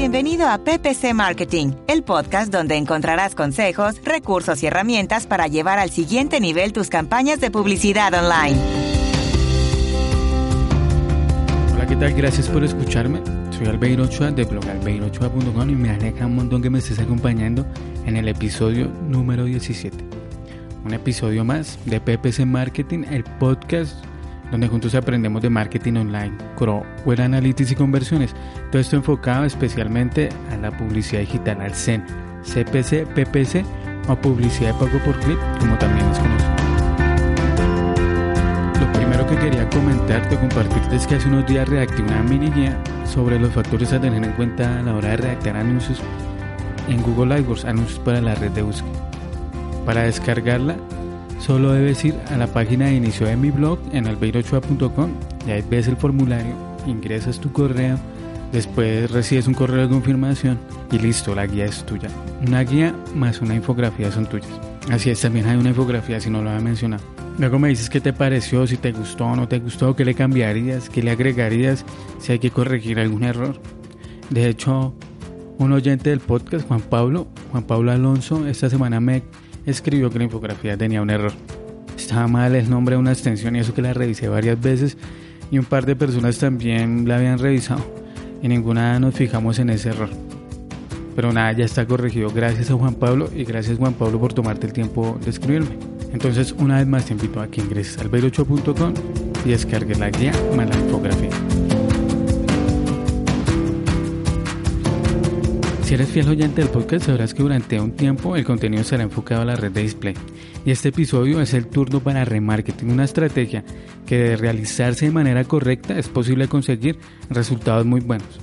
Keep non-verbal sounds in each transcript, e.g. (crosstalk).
Bienvenido a PPC Marketing, el podcast donde encontrarás consejos, recursos y herramientas para llevar al siguiente nivel tus campañas de publicidad online. Hola, ¿qué tal? Gracias por escucharme. Soy Albeiro Ochoa de blogalbeirochoa.com y me alegra un montón que me estés acompañando en el episodio número 17. Un episodio más de PPC Marketing, el podcast donde juntos aprendemos de marketing online, Crow, Web Analytics y conversiones. Todo esto enfocado especialmente a la publicidad digital, al CEN, CPC, PPC o publicidad de pago por clip, como también es conocido. Lo primero que quería comentarte o compartirte es que hace unos días redacté una mini guía sobre los factores a tener en cuenta a la hora de redactar anuncios en Google AdWords, anuncios para la red de búsqueda. Para descargarla, solo debes ir a la página de inicio de mi blog en albeirochoa.com y ahí ves el formulario, ingresas tu correo, después recibes un correo de confirmación y listo, la guía es tuya. Una guía más una infografía son tuyas. Así es, también hay una infografía si no lo había mencionado. Luego me dices qué te pareció, si te gustó o no te gustó, qué le cambiarías, qué le agregarías, si hay que corregir algún error. De hecho, un oyente del podcast, Juan Pablo, Juan Pablo Alonso, esta semana me escribió que la infografía tenía un error. Estaba mal el nombre de una extensión y eso que la revisé varias veces y un par de personas también la habían revisado y ninguna nos fijamos en ese error. Pero nada, ya está corregido. Gracias a Juan Pablo y gracias Juan Pablo por tomarte el tiempo de escribirme. Entonces, una vez más te invito a que ingreses al 8com y descargues la guía más la infografía. Si eres fiel oyente del podcast, sabrás que durante un tiempo el contenido será enfocado a la red de display. Y este episodio es el turno para remarketing, una estrategia que de realizarse de manera correcta es posible conseguir resultados muy buenos.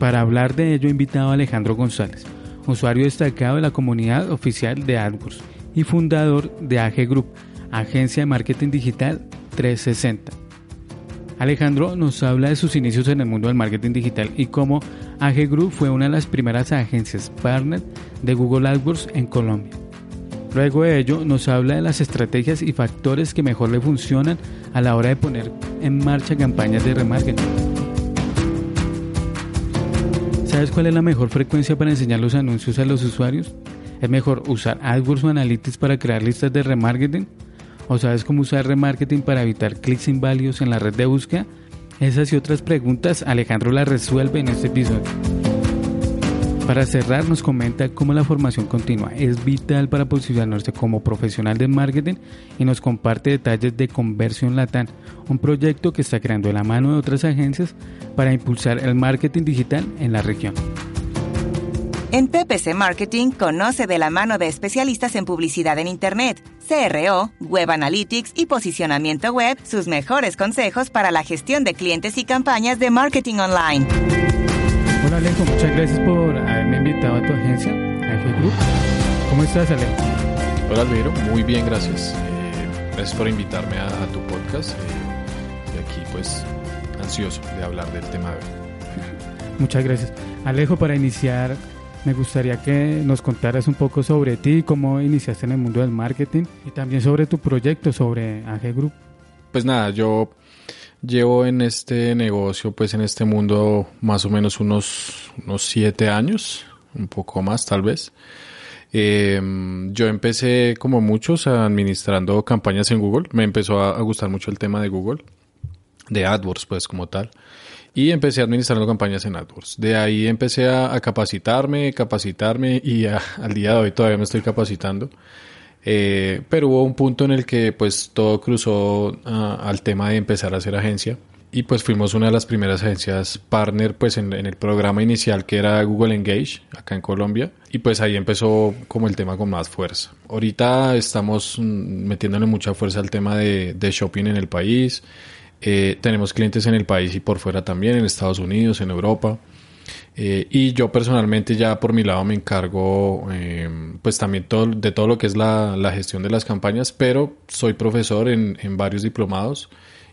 Para hablar de ello he invitado a Alejandro González, usuario destacado de la comunidad oficial de AdWords y fundador de AG Group, agencia de marketing digital 360. Alejandro nos habla de sus inicios en el mundo del marketing digital y cómo AG Group fue una de las primeras agencias partner de Google AdWords en Colombia. Luego de ello nos habla de las estrategias y factores que mejor le funcionan a la hora de poner en marcha campañas de remarketing. ¿Sabes cuál es la mejor frecuencia para enseñar los anuncios a los usuarios? ¿Es mejor usar AdWords o Analytics para crear listas de remarketing? ¿O sabes cómo usar remarketing para evitar clics inválidos en la red de búsqueda? Esas y otras preguntas Alejandro las resuelve en este episodio. Para cerrar nos comenta cómo la formación continua es vital para posicionarse como profesional de marketing y nos comparte detalles de Conversión Latam, un proyecto que está creando de la mano de otras agencias para impulsar el marketing digital en la región. En PPC Marketing conoce de la mano de especialistas en publicidad en Internet, CRO, Web Analytics y posicionamiento web sus mejores consejos para la gestión de clientes y campañas de marketing online. Hola Alejo, muchas gracias por haberme invitado a tu agencia, AG Group. ¿Cómo estás Alejo? Hola Alviro, muy bien, gracias. Eh, gracias por invitarme a, tu podcast eh, y aquí pues ansioso de hablar del tema de hoy. Muchas gracias. Alejo, para iniciar me gustaría que nos contaras un poco sobre ti, cómo iniciaste en el mundo del marketing y también sobre tu proyecto, sobre AG Group. Pues nada, yo llevo en este negocio, pues en este mundo más o menos unos, unos siete años, un poco más tal vez. Em, yo empecé como muchos administrando campañas en Google. Me empezó a, gustar mucho el tema de Google, de AdWords pues como tal y empecé administrando campañas en AdWords. De ahí empecé a, capacitarme, capacitarme y (laughs) al día de hoy todavía me estoy capacitando. Eh, pero hubo un punto en el que pues todo cruzó ah, al tema de empezar a hacer agencia y pues fuimos una de las primeras agencias partner pues en, en, el programa inicial que era Google Engage acá en Colombia y pues ahí empezó como el tema con más fuerza. Ahorita estamos mm, metiéndole mucha fuerza al tema de, de shopping en el país, eh, tenemos clientes en el país y por fuera también, en Estados Unidos, en Europa. Eh, y yo personalmente ya por mi lado me encargo eh, pues también todo, de todo lo que es la, gestión de las campañas, pero soy profesor en, varios diplomados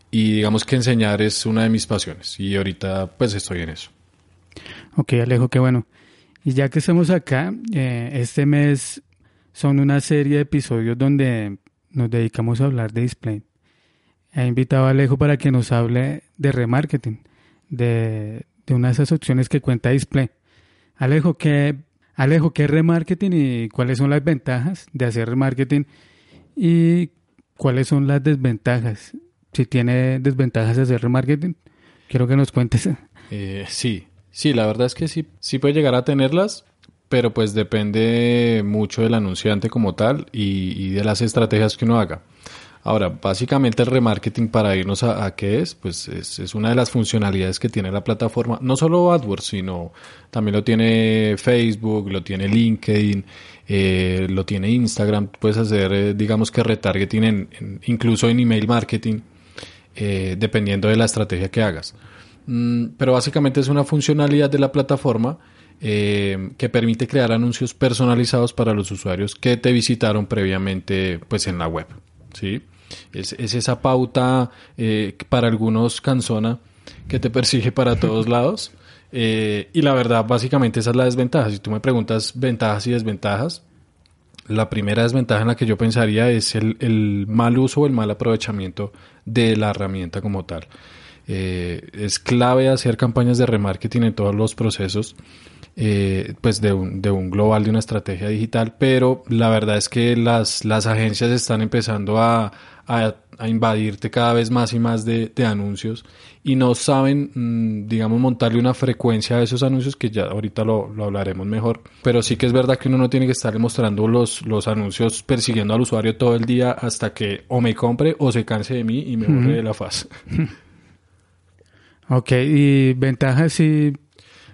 y digamos que enseñar es una de mis pasiones y ahorita pues estoy en eso. Ok Alejo, qué bueno. Y ya que estamos acá, este mes son una serie de episodios donde nos dedicamos a hablar de display. He invitado a Alejo para que nos hable de remarketing, de, de una de esas opciones que cuenta Display. Alejo, ¿qué, Alejo, ¿qué es remarketing y cuáles son las ventajas de hacer remarketing y cuáles son las desventajas? Si tiene desventajas de hacer remarketing, quiero que nos cuentes. (laughs) Eh, sí, sí, la verdad es que sí, sí puede llegar a tenerlas, pero pues depende mucho del anunciante como tal y de las estrategias que uno haga. Ahora, básicamente el remarketing para irnos a, qué es, pues es, una de las funcionalidades que tiene la plataforma, no solo AdWords, sino también lo tiene Facebook, lo tiene LinkedIn, eh, lo tiene Instagram, puedes hacer, eh, digamos que retargeting en, incluso en email marketing, eh, dependiendo de la estrategia que hagas. Mm, pero básicamente es una funcionalidad de la plataforma que permite crear anuncios personalizados para los usuarios que te visitaron previamente pues en la web. ¿Sí? Es, esa pauta eh, para algunos canzona que te persigue para todos (laughs) lados. Eh, y la verdad, básicamente esa es la desventaja. Si tú me preguntas ventajas y desventajas, la primera desventaja en la que yo pensaría es el, mal uso o el mal aprovechamiento de la herramienta como tal. Eh, es clave hacer campañas de remarketing en todos los procesos eh, pues de un, de un, global, de una estrategia digital, pero la verdad es que las, las agencias están empezando a, a, invadirte cada vez más y más de, de anuncios y no saben, mm, digamos, montarle una frecuencia a esos anuncios que ya ahorita lo, lo, hablaremos mejor, pero sí que es verdad que uno no tiene que estar mostrando los, los anuncios persiguiendo al usuario todo el día hasta que o me compre o se canse de mí y me borre de la faz. (laughs) Ok, y ventajas y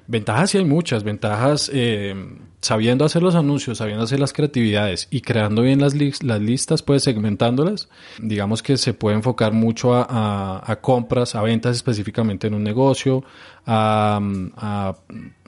Ventajas sí hay muchas, ventajas eh, sabiendo hacer los anuncios, sabiendo hacer las creatividades y creando bien las, las listas, pues segmentándolas, digamos que se puede enfocar mucho a, a compras, a ventas específicamente en un negocio, a,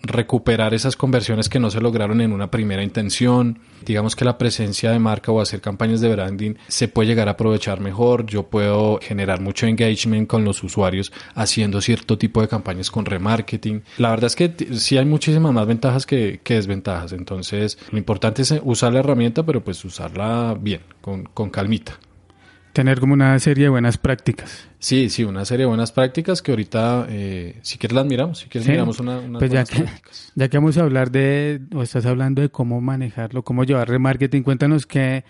recuperar esas conversiones que no se lograron en una primera intención. Digamos que la presencia de marca o hacer campañas de branding se puede llegar a aprovechar mejor. Yo puedo generar mucho engagement con los usuarios haciendo cierto tipo de campañas con remarketing. La verdad es que sí hay muchísimas más ventajas que, desventajas. Entonces, lo importante es usar la herramienta, pero pues usarla bien, con, con calmita tener como una serie de buenas prácticas. Sí, sí, una serie de buenas prácticas que ahorita, eh, si quieres las miramos, si quieres miramos una, unas pues ya que, Ya que vamos a hablar de, o estás hablando de cómo manejarlo, cómo llevar remarketing, cuéntanos qué,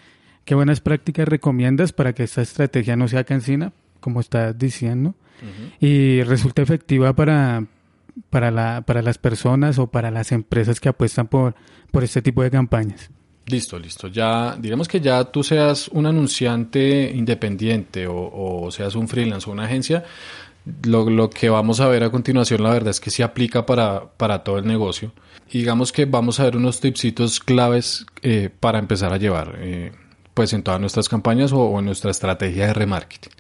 qué buenas prácticas recomiendas para que esta estrategia no sea cansina, como estás diciendo, y resulte efectiva para, para, la, para las personas o para las empresas que apuestan por, por este tipo de campañas. Listo, listo. Ya, digamos que ya tú seas un anunciante independiente o, seas un freelance o una agencia, lo, lo, que vamos a ver a continuación, la verdad es que sí aplica para, para todo el negocio. Y digamos que vamos a ver unos tipsitos claves eh, para empezar a llevar, eh, pues en todas nuestras campañas o en nuestra estrategia de remarketing.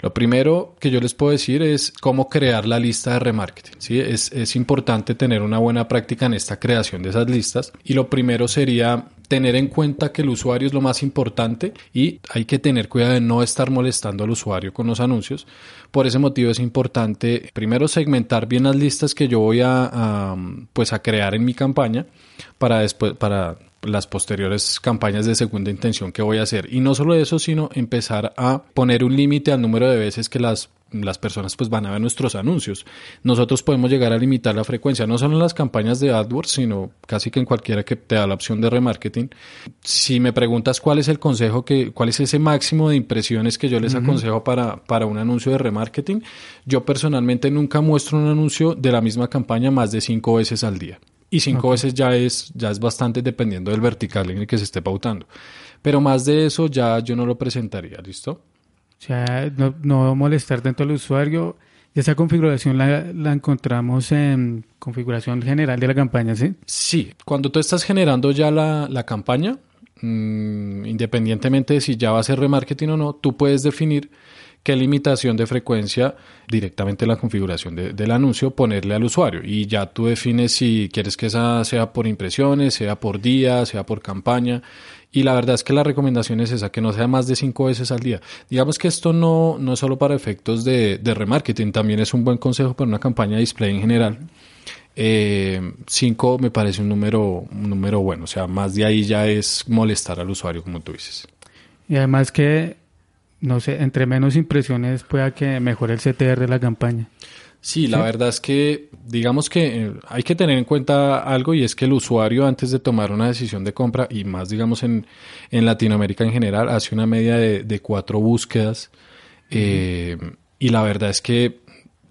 Lo primero que yo les puedo decir es cómo crear la lista de remarketing. ¿sí? Es, es importante tener una buena práctica en esta creación de esas listas. Y lo primero sería tener en cuenta que el usuario es lo más importante y hay que tener cuidado de no estar molestando al usuario con los anuncios. Por ese motivo es importante primero segmentar bien las listas que yo voy a, pues a crear en mi campaña para después para las posteriores campañas de segunda intención que voy a hacer. Y no solo eso, sino empezar a poner un límite al número de veces que las, las personas pues van a ver nuestros anuncios. Nosotros podemos llegar a limitar la frecuencia, no solo en las campañas de AdWords, sino casi que en cualquiera que te da la opción de remarketing. Si me preguntas cuál es el consejo que, cuál es ese máximo de impresiones que yo les aconsejo para, para un anuncio de remarketing, yo personalmente nunca muestro un anuncio de la misma campaña más de cinco veces al día y cinco veces ya es, ya es bastante dependiendo del vertical en el que se esté pautando. Pero más de eso ya yo no lo presentaría, ¿listo? O sea, no, no molestar tanto al usuario. Esa configuración la, la, encontramos en configuración general de la campaña, ¿sí? Sí, cuando tú estás generando ya la, la campaña, mmm, independientemente de si ya va a ser remarketing o no, tú puedes definir qué limitación de frecuencia directamente en la configuración del anuncio ponerle al usuario y ya tú defines si quieres que esa sea por impresiones, sea por día, sea por campaña y la verdad es que la recomendación es esa, que no sea más de cinco veces al día. Digamos que esto no, no es solo para efectos de, remarketing, también es un buen consejo para una campaña de display en general. Eh, cinco me parece un número, un número bueno, o sea, más de ahí ya es molestar al usuario, como tú dices. Y además que no sé, entre menos impresiones pueda que mejore el CTR de la campaña. Sí, la verdad es que digamos que eh, hay que tener en cuenta algo y es que el usuario antes de tomar una decisión de compra y más digamos en, en Latinoamérica en general hace una media de, cuatro búsquedas eh, y la verdad es que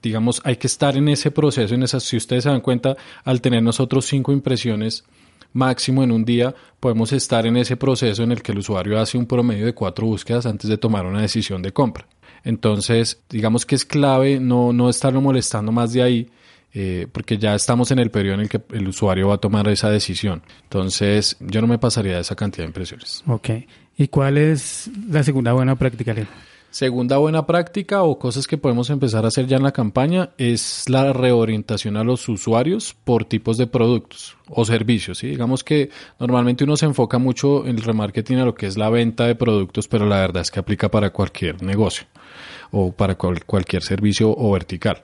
digamos hay que estar en ese proceso, en esas, si ustedes se dan cuenta, al tener nosotros cinco impresiones máximo en un día, podemos estar en ese proceso en el que el usuario hace un promedio de cuatro búsquedas antes de tomar una decisión de compra. Entonces, digamos que es clave no, no estarlo molestando más de ahí, eh, porque ya estamos en el periodo en el que el usuario va a tomar esa decisión. Entonces, yo no me pasaría de esa cantidad de impresiones. Ok. ¿Y cuál es la segunda buena práctica? Segunda buena práctica o cosas que podemos empezar a hacer ya en la campaña es la reorientación a los usuarios por tipos de productos o servicios. Digamos que normalmente uno se enfoca mucho en el remarketing a lo que es la venta de productos, pero la verdad es que aplica para cualquier negocio o para cualquier servicio o vertical.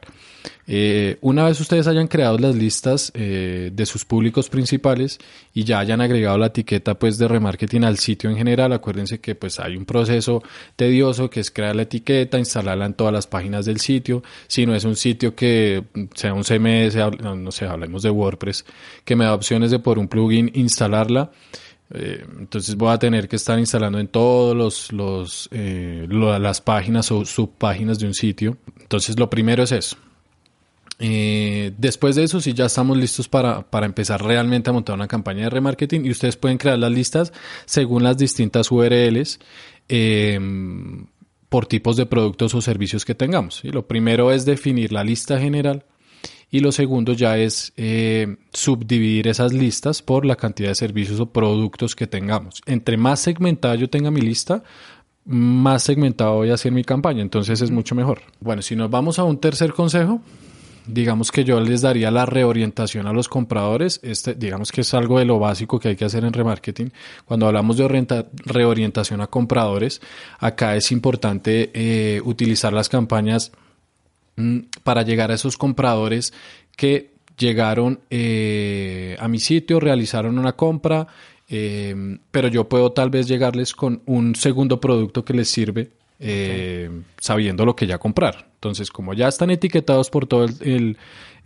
Eh, una vez ustedes hayan creado las listas eh, de sus públicos principales y ya hayan agregado la etiqueta pues de remarketing al sitio en general, acuérdense que pues hay un proceso tedioso que es crear la etiqueta, instalarla en todas las páginas del sitio. Si no es un sitio que sea un CMS, no sé, hablemos de WordPress, que me da opciones de por un plugin instalarla. Eh, entonces voy a tener que estar instalando en todos los, los las páginas o subpáginas de un sitio. Entonces lo primero es eso, eh, después de eso, sí, ya estamos listos para, empezar realmente a montar una campaña de remarketing y ustedes pueden crear las listas según las distintas URLs por tipos de productos o servicios que tengamos. Y lo primero es definir la lista general y lo segundo ya es eh, subdividir esas listas por la cantidad de servicios o productos que tengamos. Entre más segmentada yo tenga mi lista, más segmentado voy a hacer mi campaña, entonces es mucho mejor. Bueno, si nos vamos a un tercer consejo, digamos que yo les daría la reorientación a los compradores. Este, digamos que es algo de lo básico que hay que hacer en remarketing. Cuando hablamos de reorientación a compradores, acá es importante eh, utilizar las campañas para llegar a esos compradores que llegaron eh, a mi sitio, realizaron una compra, eh, pero yo puedo tal vez llegarles con un segundo producto que les sirve eh, sabiendo lo que ya comprar. Entonces, como ya están etiquetados por todo el,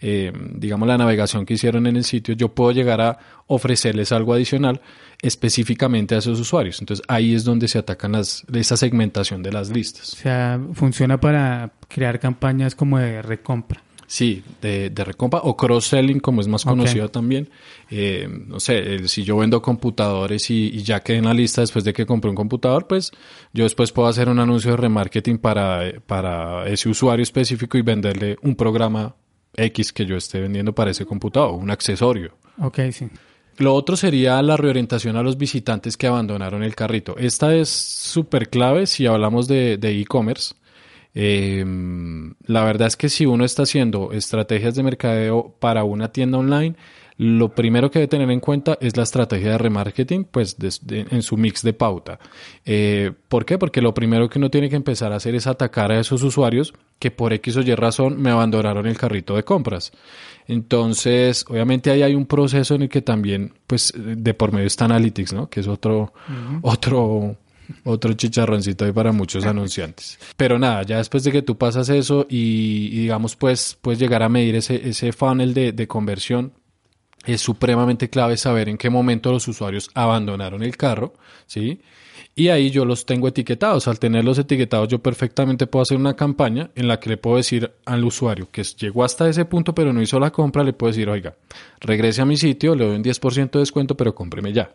eh, digamos, la navegación que hicieron en el sitio, yo puedo llegar a ofrecerles algo adicional específicamente a esos usuarios. Entonces, ahí es donde se atacan las, esa segmentación de las listas. O sea, funciona para crear campañas como de recompra. Sí, de, de recompra o cross-selling, como es más conocido también. Eh, no sé, si yo vendo computadores y, ya quedé en la lista después de que compré un computador, pues yo después puedo hacer un anuncio de remarketing para, para ese usuario específico y venderle un programa X que yo esté vendiendo para ese computador, un accesorio. Ok, sí. Lo otro sería la reorientación a los visitantes que abandonaron el carrito. Esta es súper clave si hablamos de e-commerce. Eh, la verdad es que si uno está haciendo estrategias de mercadeo para una tienda online, lo primero que debe tener en cuenta es la estrategia de remarketing, pues en su mix de pauta. Eh, ¿Por qué? Porque lo primero que uno tiene que empezar a hacer es atacar a esos usuarios que por X o Y razón me abandonaron el carrito de compras. Entonces, obviamente ahí hay un proceso en el que también, pues, de por medio está Analytics, ¿no? Que es otro, otro otro chicharroncito ahí para muchos anunciantes. Pero nada, ya después de que tú pasas eso y, digamos, pues, puedes llegar a medir ese, ese funnel de, de conversión, es supremamente clave saber en qué momento los usuarios abandonaron el carro, ¿sí? Y ahí yo los tengo etiquetados. Al tenerlos etiquetados, yo perfectamente puedo hacer una campaña en la que le puedo decir al usuario que llegó hasta ese punto pero no hizo la compra, le puedo decir, oiga, regrese a mi sitio, le doy un 10% de descuento, pero cómpreme ya.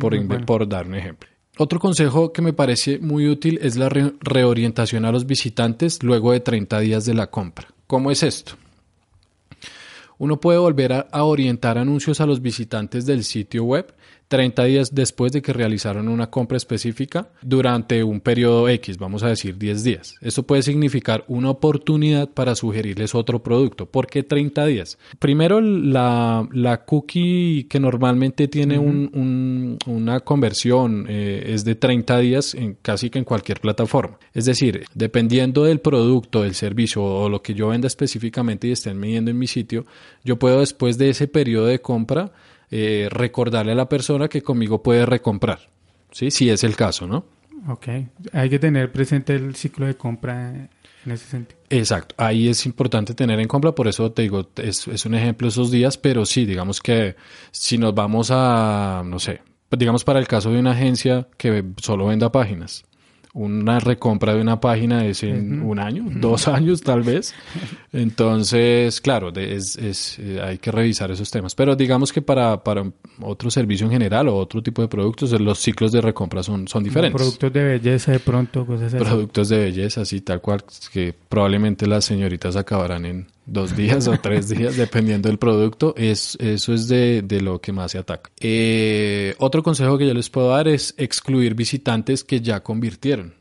por, por dar un ejemplo. Otro consejo que me parece muy útil es la reorientación a los visitantes luego de 30 días de la compra. ¿Cómo es esto? Uno puede volver a, orientar anuncios a los visitantes del sitio web 30 días después de que realizaron una compra específica durante un periodo X, vamos a decir 10 días. Esto puede significar una oportunidad para sugerirles otro producto. ¿Por qué 30 días? Primero, la, la cookie que normalmente tiene un, una conversión eh, es de 30 días en casi que en cualquier plataforma. Es decir, dependiendo del producto, del servicio o lo que yo venda específicamente y estén midiendo en mi sitio, yo puedo después de ese periodo de compra eh, recordarle a la persona que conmigo puede recomprar, ¿sí? Si es el caso, ¿no? Ok, hay que tener presente el ciclo de compra en ese sentido. Exacto, ahí es importante tener en cuenta, por eso te digo, es, es un ejemplo esos días, pero sí, digamos que si nos vamos a, no sé, digamos para el caso de una agencia que solo venda páginas, una recompra de una página es en un año, dos años tal vez. (laughs) Entonces, claro, es, es, eh, hay que revisar esos temas. Pero digamos que para, para otro servicio en general o otro tipo de productos, los ciclos de recompra son, son diferentes. Productos de belleza de pronto, cosas así. Productos de belleza, sí, tal cual, que probablemente las señoritas acabarán en dos días o tres días, (laughs) dependiendo del producto. Es, eso es de, de lo que más se ataca. Eh, otro consejo que yo les puedo dar es excluir visitantes que ya convirtieron.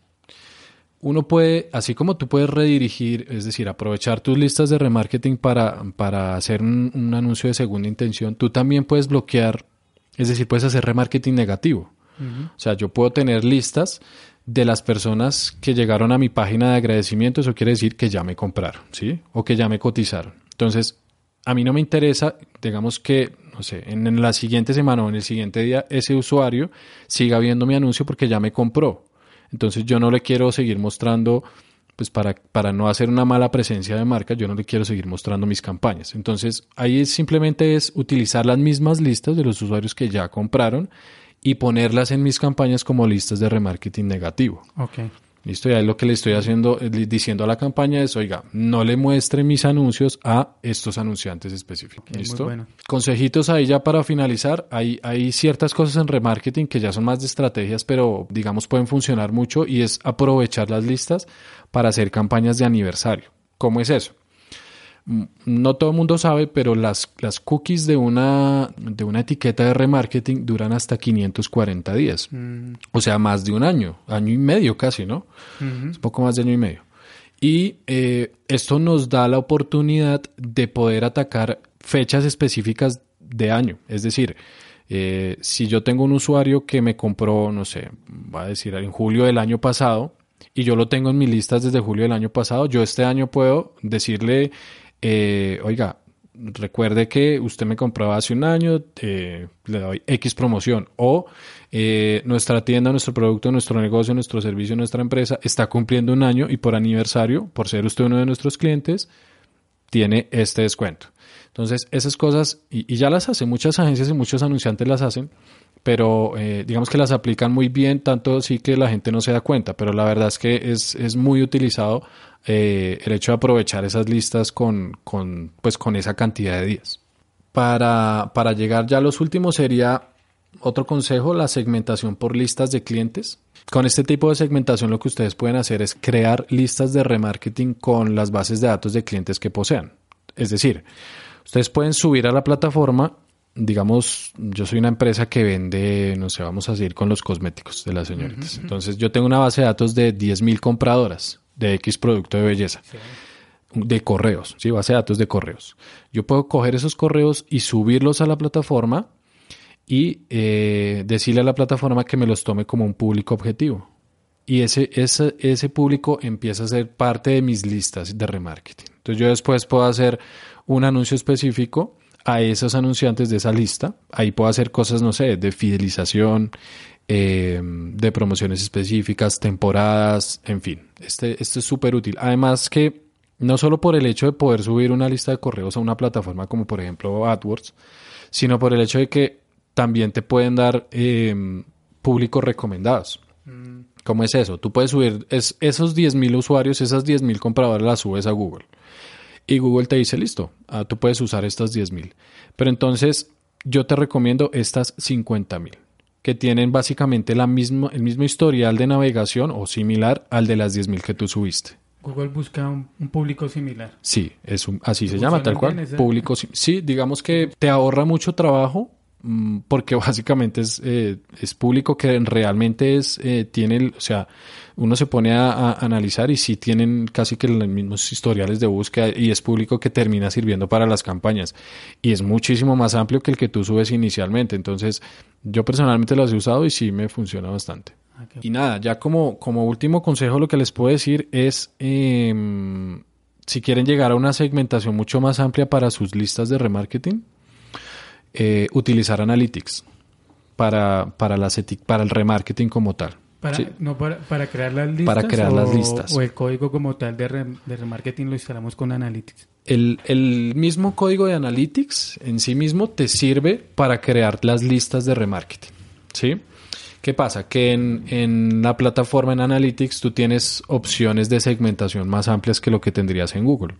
Uno puede, así como tú puedes redirigir, es decir, aprovechar tus listas de remarketing para, para hacer un, un anuncio de segunda intención, tú también puedes bloquear, es decir, puedes hacer remarketing negativo. O sea, yo puedo tener listas de las personas que llegaron a mi página de agradecimiento, eso quiere decir que ya me compraron, ¿sí? O que ya me cotizaron. Entonces, a mí no me interesa, digamos que, no sé, en, la siguiente semana o en el siguiente día, ese usuario siga viendo mi anuncio porque ya me compró. Entonces, yo no le quiero seguir mostrando, pues para, para no hacer una mala presencia de marca, yo no le quiero seguir mostrando mis campañas. Entonces, ahí simplemente es utilizar las mismas listas de los usuarios que ya compraron y ponerlas en mis campañas como listas de remarketing negativo. Ok. Listo, ya es lo que le estoy haciendo, eh, diciendo a la campaña es, oiga, no le muestre mis anuncios a estos anunciantes específicos. ¿Listo? Bueno. Consejitos ahí ya para finalizar, hay, hay ciertas cosas en remarketing que ya son más de estrategias, pero digamos pueden funcionar mucho y es aprovechar las listas para hacer campañas de aniversario. ¿Cómo es eso? No todo el mundo sabe, pero las, las cookies de una, de una etiqueta de remarketing duran hasta 540 días. Mm. O sea, más de un año, año y medio casi, ¿no? Es poco más de año y medio. Y eh, esto nos da la oportunidad de poder atacar fechas específicas de año. Es decir, eh, si yo tengo un usuario que me compró, no sé, va a decir en julio del año pasado, y yo lo tengo en mis listas desde julio del año pasado, yo este año puedo decirle eh, oiga, recuerde que usted me compraba hace un año, eh, le doy X promoción o eh, nuestra tienda, nuestro producto, nuestro negocio, nuestro servicio, nuestra empresa está cumpliendo un año y por aniversario, por ser usted uno de nuestros clientes, tiene este descuento. Entonces, esas cosas, y, y ya las hacen, muchas agencias y muchos anunciantes las hacen, pero eh, digamos que las aplican muy bien, tanto sí que la gente no se da cuenta, pero la verdad es que es, es muy utilizado eh, el hecho de aprovechar esas listas con, con, pues, con esa cantidad de días. Para, para llegar ya a los últimos sería otro consejo, la segmentación por listas de clientes. Con este tipo de segmentación lo que ustedes pueden hacer es crear listas de remarketing con las bases de datos de clientes que posean. Es decir, ustedes pueden subir a la plataforma digamos, yo soy una empresa que vende, no sé, vamos a seguir con los cosméticos de las señoritas. Entonces, yo tengo una base de datos de 10.000 compradoras de X producto de belleza. De correos, sí, base de datos de correos. Yo puedo coger esos correos y subirlos a la plataforma y eh, decirle a la plataforma que me los tome como un público objetivo. Y ese, ese, ese público empieza a ser parte de mis listas de remarketing. Entonces yo después puedo hacer un anuncio específico a esos anunciantes de esa lista. Ahí puedo hacer cosas, no sé, de fidelización, eh, de promociones específicas, temporadas, en fin. Este, este es súper útil. Además que no solo por el hecho de poder subir una lista de correos a una plataforma como por ejemplo AdWords, sino por el hecho de que también te pueden dar eh, públicos recomendados. Mm. ¿Cómo es eso? Tú puedes subir es, esos 10.000 usuarios, esas 10.000 compradores las subes a Google. Y Google te dice, listo, ah, tú puedes usar estas 10.000. Pero entonces yo te recomiendo estas 50.000, que tienen básicamente la misma, el mismo historial de navegación o similar al de las 10.000 que tú subiste. Google busca un, público similar. Sí, es así se llama, tal cual. Público, sí, digamos que te ahorra mucho trabajo porque (laughs) básicamente es, eh, es público que realmente es, eh, tiene, o sea, uno se pone a, analizar y sí tienen casi que los mismos historiales de búsqueda y es público que termina sirviendo para las campañas y es muchísimo más amplio que el que tú subes inicialmente. Entonces, yo personalmente las he usado y sí me funciona bastante. Ah, y nada, ya como, como último consejo lo que les puedo decir es, em, si quieren llegar a una segmentación mucho más amplia para sus listas de remarketing, eh, utilizar Analytics para, para, las para el remarketing como tal Para, Sí. no para, para crear las listas. Para crear o, las listas. O el código como tal de, re- de remarketing lo instalamos con Analytics. El, el mismo código de Analytics en sí mismo te sirve para crear las listas de remarketing. ¿Sí? ¿Qué pasa? Que en, en la plataforma en Analytics tú tienes opciones de segmentación más amplias que lo que tendrías en Google.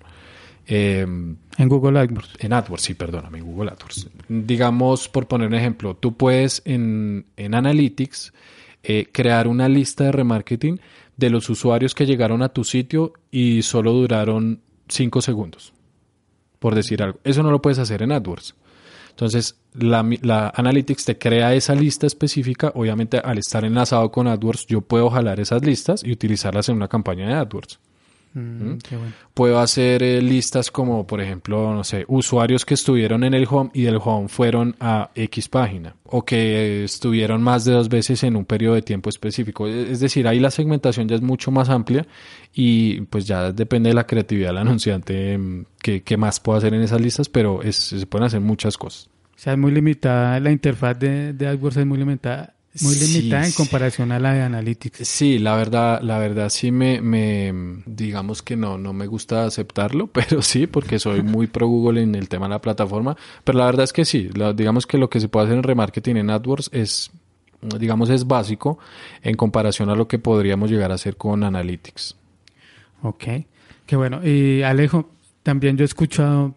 Eh, En Google AdWords. en AdWords, sí, perdóname, en Google AdWords. Digamos, por poner un ejemplo, tú puedes en, en Analytics eh, crear una lista de remarketing de los usuarios que llegaron a tu sitio y solo duraron 5 segundos, por decir algo. Eso no lo puedes hacer en AdWords. Entonces, la, la Analytics te crea esa lista específica. Obviamente, al estar enlazado con AdWords, yo puedo jalar esas listas y utilizarlas en una campaña de AdWords. Mm, qué bueno. Puedo hacer eh, listas como, por ejemplo, no sé, usuarios que estuvieron en el home y del home fueron a X página o que estuvieron más de dos veces en un periodo de tiempo específico. E- Es decir, ahí la segmentación ya es mucho más amplia y pues ya depende de la creatividad del (laughs) anunciante mm, que, que más pueda hacer en esas listas, pero es- se pueden hacer muchas cosas. O sea, es muy limitada, la interfaz de, de AdWords es muy limitada, muy Sí, limitada en sí. comparación a la de Analytics. Sí, la verdad, la verdad sí me, me, digamos que no, no me gusta aceptarlo, (laughs) pero sí, porque soy muy pro Google en el tema de la plataforma, pero la verdad es que sí, la- digamos que lo que se puede hacer en remarketing en AdWords es, digamos, es básico en comparación a lo que podríamos llegar a hacer con Analytics. Ok, qué bueno. Y Alejo, también yo he escuchado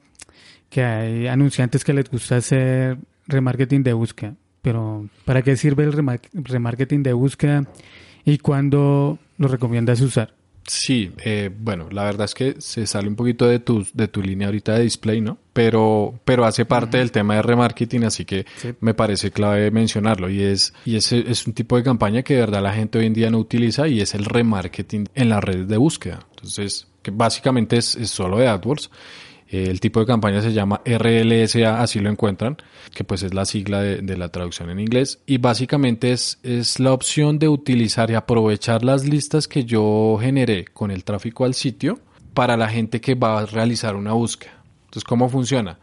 que hay anunciantes que les gusta hacer remarketing de búsqueda, pero ¿para qué sirve el remar- remarketing de búsqueda y cuándo lo recomiendas usar? Sí, eh, bueno, la verdad es que se sale un poquito de tu, de tu línea ahorita de display, ¿no? Pero, pero hace parte del tema de remarketing, así que Sí. me parece clave mencionarlo. Y es, y ese es un tipo de campaña que de verdad la gente hoy en día no utiliza y es el remarketing en las redes de búsqueda. Entonces, que básicamente es, es solo de AdWords. Eh, El tipo de campaña se llama RLSA, así lo encuentran, que pues es la sigla de, de la traducción en inglés. Y básicamente es, es la opción de utilizar y aprovechar las listas que yo generé con el tráfico al sitio para la gente que va a realizar una búsqueda. Entonces, ¿cómo funciona?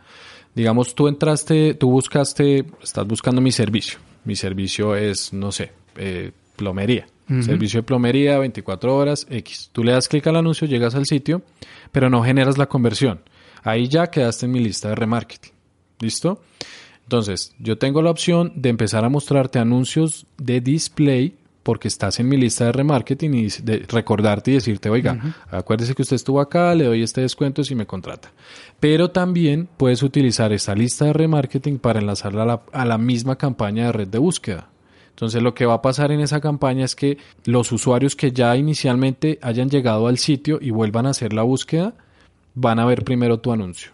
Digamos, tú entraste, tú buscaste, estás buscando mi servicio. Mi servicio es, no sé, eh, plomería. Servicio de plomería, 24 horas, X. Tú le das clic al anuncio, llegas al sitio, pero no generas la conversión. Ahí ya quedaste en mi lista de remarketing. ¿Listo? Entonces, yo tengo la opción de empezar a mostrarte anuncios de display porque estás en mi lista de remarketing y de recordarte y decirte, oiga, acuérdese que usted estuvo acá, le doy este descuento si me contrata. Pero también puedes utilizar esta lista de remarketing para enlazarla a la, a la misma campaña de red de búsqueda. Entonces lo que va a pasar en esa campaña es que los usuarios que ya inicialmente hayan llegado al sitio y vuelvan a hacer la búsqueda, van a ver primero tu anuncio.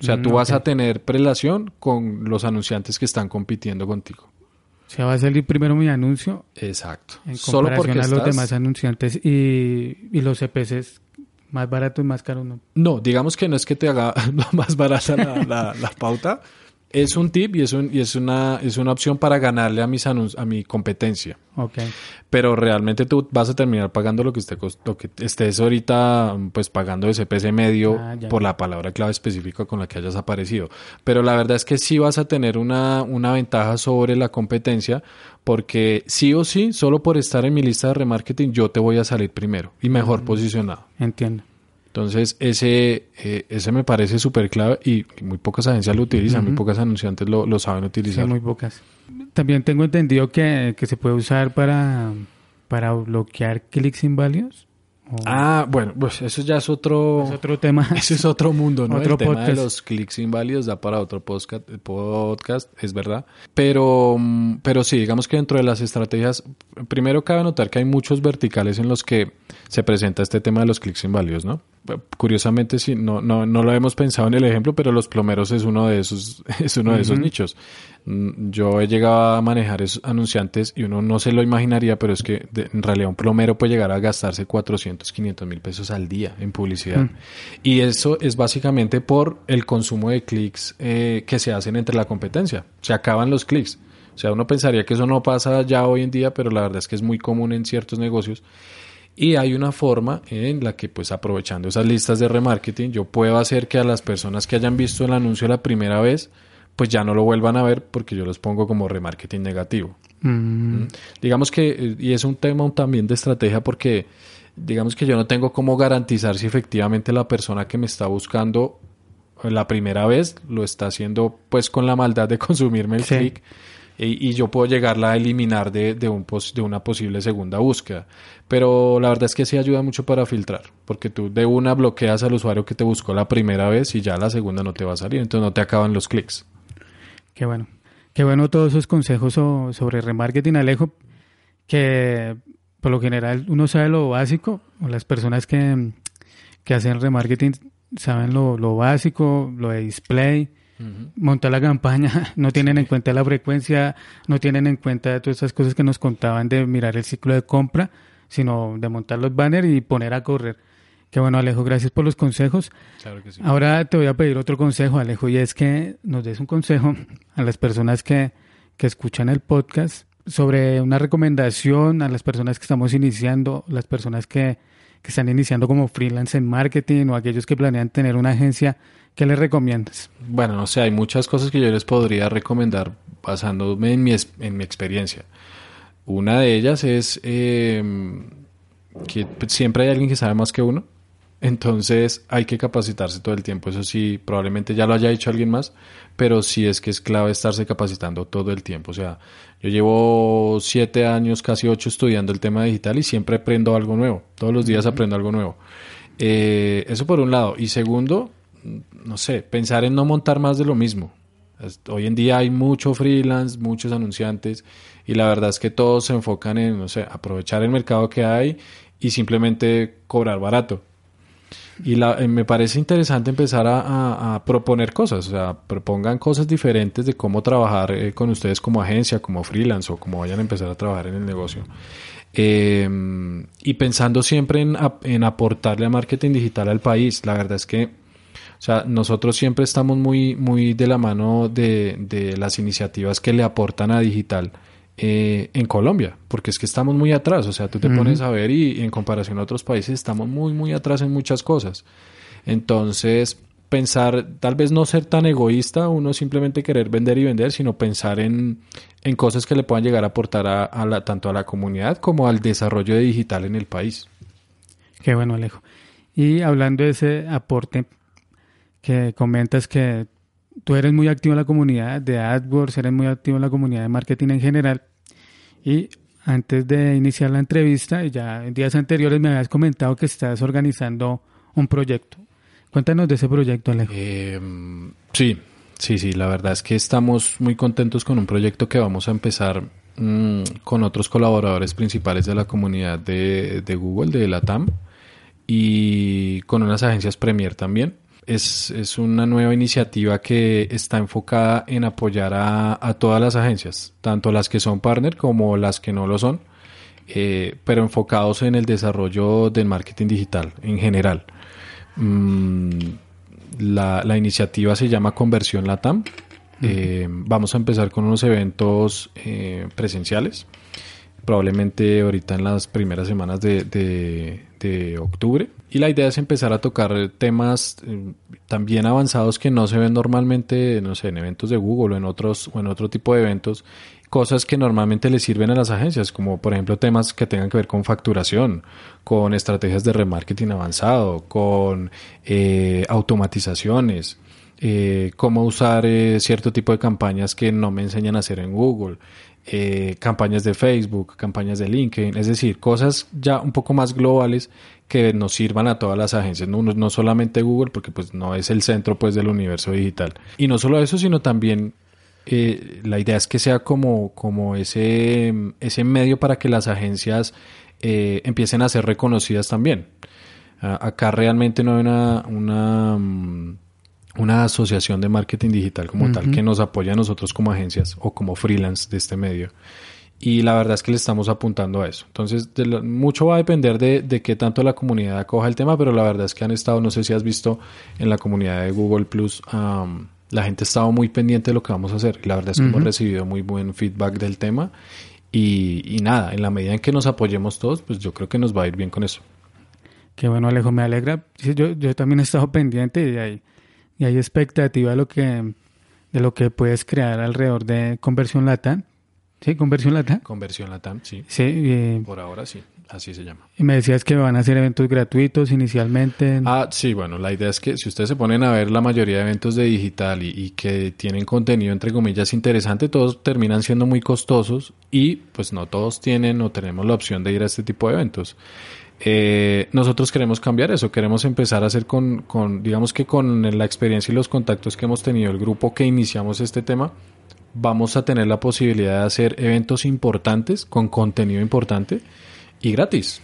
O sea, Mm, tú vas ok. a tener prelación con los anunciantes que están compitiendo contigo. O sea, va a salir primero mi anuncio Exacto. en Solo porque a los estás- demás anunciantes y, y los CPCs más baratos y más caros, ¿no? No, digamos que no es que te haga (laughs) más barata la, la- la pauta. Es un tip y es, un- y es, una, es una opción para ganarle a, mis anun- a mi competencia. Ok. Pero realmente tú vas a terminar pagando lo que, esté lo que estés ahorita pues pagando de CPC medio Ah, por la palabra clave específica con la que hayas aparecido. Pero la verdad es que sí vas a tener una, una ventaja sobre la competencia porque sí o sí, solo por estar en mi lista de remarketing, yo te voy a salir primero y mejor posicionado. Entiendo. Entonces, ese, eh, ese me parece súper clave y muy pocas agencias lo utilizan, muy Ujú. pocos anunciantes lo, lo saben Sí, utilizar. muy pocas. También tengo entendido que, que se puede usar para, para bloquear clics inválidos. ¿O Ah, bueno, pues eso ya es otro... es otro tema. (laughs) Ese es otro mundo, ¿no? Otro el tema de los clics inválidos da para otro podcast, podcast, es verdad. Pero, mm, pero sí, digamos que dentro de las estrategias, primero cabe notar que hay muchos verticales en los que se presenta este tema de los clics inválidos, ¿no? Curiosamente, sí, no, no, no lo hemos pensado en el ejemplo, pero los plomeros es uno de esos, (laughs) es uno de esos nichos. Mm, Yo he llegado a manejar esos anunciantes y uno no se lo imaginaría, pero es que de- en realidad un plomero puede llegar a gastarse 400, 500 mil pesos al día en publicidad. Mm. Y eso es básicamente por el consumo de clics eh, que se hacen entre la competencia. Se acaban los clics. O sea, uno pensaría que eso no pasa ya hoy en día, pero la verdad es que es muy común en ciertos negocios. Y hay una forma en la que, pues aprovechando esas listas de remarketing, yo puedo hacer que a las personas que hayan visto el anuncio la primera vez pues ya no lo vuelvan a ver porque yo los pongo como remarketing negativo. Mm, ¿Mm? Digamos que, eh, y es un tema también de estrategia porque digamos que yo no tengo cómo garantizar si efectivamente la persona que me está buscando la primera vez lo está haciendo pues con la maldad de (laughs) consumirme el Sí. clic y, y yo puedo llegarla a eliminar de, de, un pos- de una posible segunda búsqueda. Pero la verdad es que sí ayuda mucho para filtrar, porque tú de una bloqueas al usuario que te buscó la primera vez y ya la segunda no te va a salir, entonces no te acaban los clics. Qué bueno. Qué bueno todos esos consejos so- sobre remarketing, Alejo, que por lo general uno sabe lo básico, o las personas que, que hacen remarketing saben lo, lo básico, lo de display, montar la campaña, (laughs) no tienen en cuenta la frecuencia, no tienen en cuenta todas esas cosas que nos contaban de mirar el ciclo de compra, sino de montar los banners y poner a correr. Qué bueno, Alejo, gracias por los consejos. Claro que sí. Ahora te voy a pedir otro consejo, Alejo, y es que nos des un consejo a las personas que, que escuchan el podcast sobre una recomendación a las personas que estamos iniciando, las personas que, que están iniciando como freelance en marketing o aquellos que planean tener una agencia. ¿Qué les recomiendas? Bueno, no sé, hay muchas cosas que yo les podría recomendar basándome en mi, en mi experiencia. Una de ellas es eh, que siempre hay alguien que sabe más que uno, entonces hay que capacitarse todo el tiempo. Eso sí, probablemente ya lo haya dicho alguien más, pero sí es que es clave estarse capacitando todo el tiempo. O sea, yo llevo siete años, casi ocho, estudiando el tema digital y siempre aprendo algo nuevo. Todos los días aprendo algo nuevo. Eh, eso por un lado. Y segundo, no sé, pensar en no montar más de lo mismo. Hoy en día hay mucho freelance, muchos anunciantes y la verdad es que todos se enfocan en, no sé, aprovechar el mercado que hay y simplemente cobrar barato. Y la- eh, me parece interesante empezar a, proponer cosas, o sea, propongan cosas diferentes de cómo trabajar eh, con ustedes como agencia, como freelance o como vayan a empezar a trabajar en el negocio. Eh, y pensando siempre en, ap- en aportarle a marketing digital al país. La verdad es que, o sea, nosotros siempre estamos muy, muy de la mano de las iniciativas que le aportan a digital eh, en Colombia, porque es que estamos muy atrás. O sea, tú te pones a ver y, en comparación a otros países estamos muy, muy atrás en muchas cosas. Entonces, pensar, tal vez no ser tan egoísta, uno simplemente querer vender y vender, sino pensar en, en cosas que le puedan llegar a aportar a, a la, tanto a la comunidad como al desarrollo de digital en el país. Qué bueno, Alejo. Y hablando de ese aporte que comentas que tú eres muy activo en la comunidad de AdWords, eres muy activo en la comunidad de marketing en general. Y antes de iniciar la entrevista, ya en días anteriores me habías comentado que estás organizando un proyecto. Cuéntanos de ese proyecto, Alejo. Eh, sí, sí, sí, la verdad es que estamos muy contentos con un proyecto que vamos a empezar mm, con otros colaboradores principales de la comunidad de, de Google, de la TAM, y con unas agencias Premier también. Es, es una nueva iniciativa que está enfocada en apoyar a, a todas las agencias, tanto las que son partner como las que no lo son, eh, pero enfocados en el desarrollo del marketing digital en general. Mm, la, la iniciativa se llama Conversión Latam. Eh, vamos a empezar con unos eventos eh, presenciales, probablemente ahorita en las primeras semanas de, de- octubre. Y la idea es empezar a tocar temas eh, también avanzados que no se ven normalmente, no sé, en eventos de Google o en otros o en otro tipo de eventos, cosas que normalmente le sirven a las agencias, como por ejemplo temas que tengan que ver con facturación, con estrategias de remarketing avanzado, con eh, automatizaciones, eh, cómo usar eh, cierto tipo de campañas que no me enseñan a hacer en Google, eh, campañas de Facebook, campañas de LinkedIn, es decir, cosas ya un poco más globales que nos sirvan a todas las agencias, no, no solamente Google, porque pues no es el centro pues del universo digital. Y no solo eso, sino también eh, la idea es que sea como, como ese, ese medio para que las agencias eh, empiecen a ser reconocidas también. Acá realmente no hay una, una, mm, una asociación de marketing digital como tal que nos apoya a nosotros como agencias o como freelance de este medio. Y la verdad es que le estamos apuntando a eso. Entonces, de lo- mucho va a depender de, de qué tanto la comunidad acoja el tema, pero la verdad es que han estado, no sé si has visto en la comunidad de Google Plus, am, la gente ha estado muy pendiente de lo que vamos a hacer. Y la verdad es que hemos recibido muy buen feedback del tema. Y, y nada, en la medida en que nos apoyemos todos, pues yo creo que nos va a ir bien con eso. Qué bueno, Alejo, me alegra. Yo, yo también he estado pendiente y hay, y hay expectativa de lo que, de lo que puedes crear alrededor de Conversión Latam. ¿Sí? Conversión Latam. Conversión Latam, sí. Sí. eh, Por ahora sí, así se llama. y me decías que van a hacer eventos gratuitos inicialmente. Ah, sí, bueno, la idea es que si ustedes se ponen a ver la mayoría de eventos de digital y, y que tienen contenido entre comillas interesante, todos terminan siendo muy costosos y pues no todos tienen o tenemos la opción de ir a este tipo de eventos. Eh, nosotros queremos cambiar eso, queremos empezar a hacer con, con, digamos que con la experiencia y los contactos que hemos tenido, el grupo que iniciamos este tema, vamos a tener la posibilidad de hacer eventos importantes con contenido importante y gratis.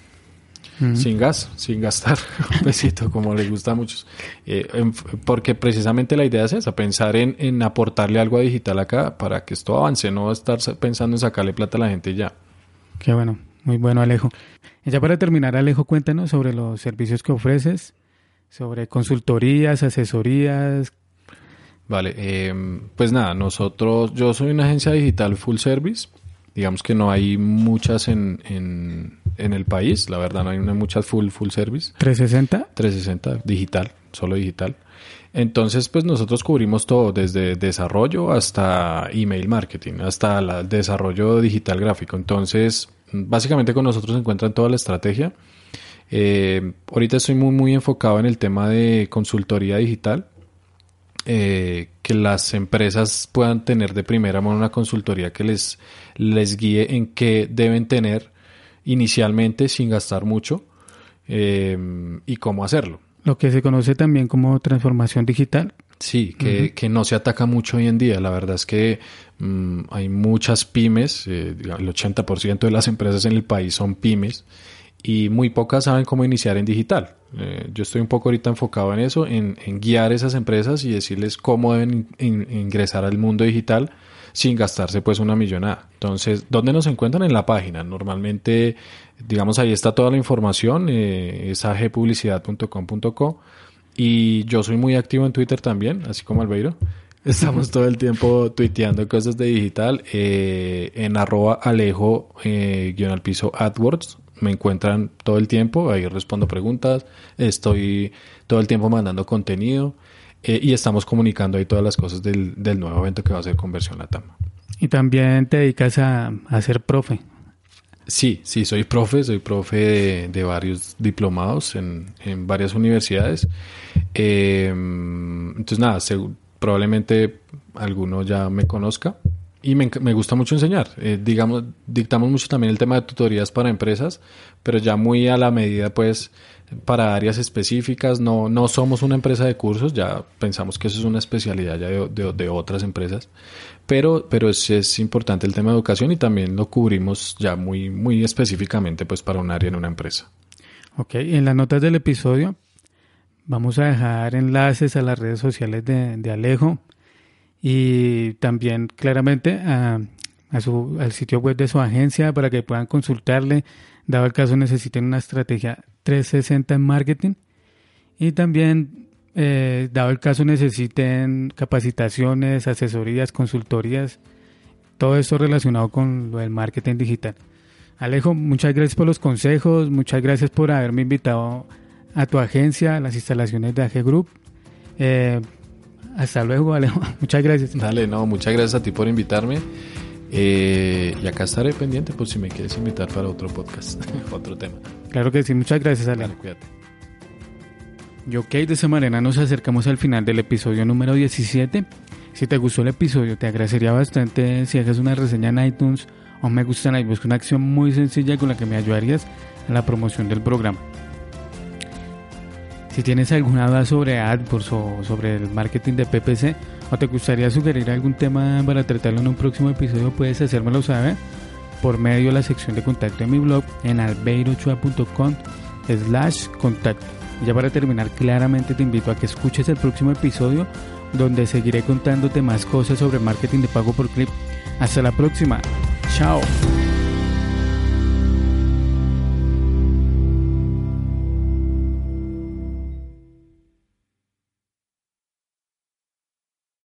Sin gas, sin gastar (laughs) un pesito, como les gusta a muchos. Eh, en- porque precisamente la idea es esa, pensar en, en aportarle algo a digital acá para que esto avance, no estar sa- pensando en sacarle plata a la gente ya. Qué bueno, muy bueno Alejo. Ya para terminar Alejo, cuéntanos sobre los servicios que ofreces, sobre consultorías, asesorías. Vale, eh, pues nada, nosotros, yo soy una agencia digital full service, digamos que no hay muchas en, en, en el país, la verdad no hay, muchas full, full service. 360. 360 digital, solo digital. Entonces, pues nosotros cubrimos todo, desde desarrollo hasta email marketing, hasta el desarrollo digital gráfico. Entonces, básicamente con nosotros se encuentran toda la estrategia. Eh, ahorita estoy muy, muy enfocado en el tema de consultoría digital. eh, que las empresas puedan tener de primera mano una consultoría que les, les guíe en qué deben tener inicialmente sin gastar mucho eh, y cómo hacerlo. Lo que se conoce también como transformación digital. Sí, que, que no se ataca mucho hoy en día. La verdad es que mm, hay muchas pymes, eh, el 80% de las empresas en el país son pymes y muy pocas saben cómo iniciar en digital. Eh, yo estoy un poco ahorita enfocado en eso, en, en guiar esas empresas y decirles cómo deben in- in- ingresar al mundo digital sin gastarse pues una millonada. Entonces, ¿dónde nos encuentran? En la página. Normalmente, digamos, ahí está toda la información, eh, es agpublicidad.com.co y yo soy muy activo en Twitter también, así como Albeiro. Estamos todo el tiempo tuiteando cosas de digital. eh, en arroba alejo eh, guion al piso AdWords me encuentran todo el tiempo. Ahí respondo preguntas. Estoy todo el tiempo mandando contenido. eh, y estamos comunicando ahí todas las cosas del, del nuevo evento que va a ser Conversión Latam. Y también te dedicas a, a ser profe. Sí, sí, soy profe, soy profe de, varios diplomados en, en varias universidades. Eh, entonces, nada, probablemente alguno ya me conozca y me, me gusta mucho enseñar. Eh, digamos, dictamos mucho también el tema de tutorías para empresas, pero ya muy a la medida, pues, para áreas específicas. No, no somos una empresa de cursos, ya pensamos que eso es una especialidad ya de, de- de otras empresas, pero, pero es, es importante el tema de educación y también lo cubrimos ya muy, muy específicamente, pues, para un área en una empresa. Ok, en las notas del episodio vamos a dejar enlaces a las redes sociales de, de Alejo y también claramente a, su, al sitio web de su agencia para que puedan consultarle, dado el caso necesiten una estrategia 360 en marketing y también eh, dado el caso necesiten capacitaciones, asesorías, consultorías, todo esto relacionado con lo del marketing digital. Alejo, muchas gracias por los consejos, muchas gracias por haberme invitado a tu agencia, a las instalaciones de AG Group. Eh, hasta luego, Alejo. (laughs) Muchas gracias. Dale, no, muchas gracias a ti por invitarme. Eh, y acá estaré pendiente por si me quieres invitar para otro podcast, (laughs) otro tema. Claro que sí, muchas gracias, Alejo. Dale, cuídate. Y ok, de esa manera nos acercamos al final del episodio número 17. Si te gustó el episodio, te agradecería bastante si haces una reseña en iTunes o me gusta en iVoox, una acción muy sencilla con la que me ayudarías a la promoción del programa. Si tienes alguna duda sobre AdWords o sobre el marketing de PPC o te gustaría sugerir algún tema para tratarlo en un próximo episodio, puedes hacérmelo saber por medio de la sección de contacto de mi blog en albeirochua.com slash contacto. Ya para terminar, claramente te invito a que escuches el próximo episodio donde seguiré contándote más cosas sobre marketing de pago por clip. Hasta la próxima. Chao.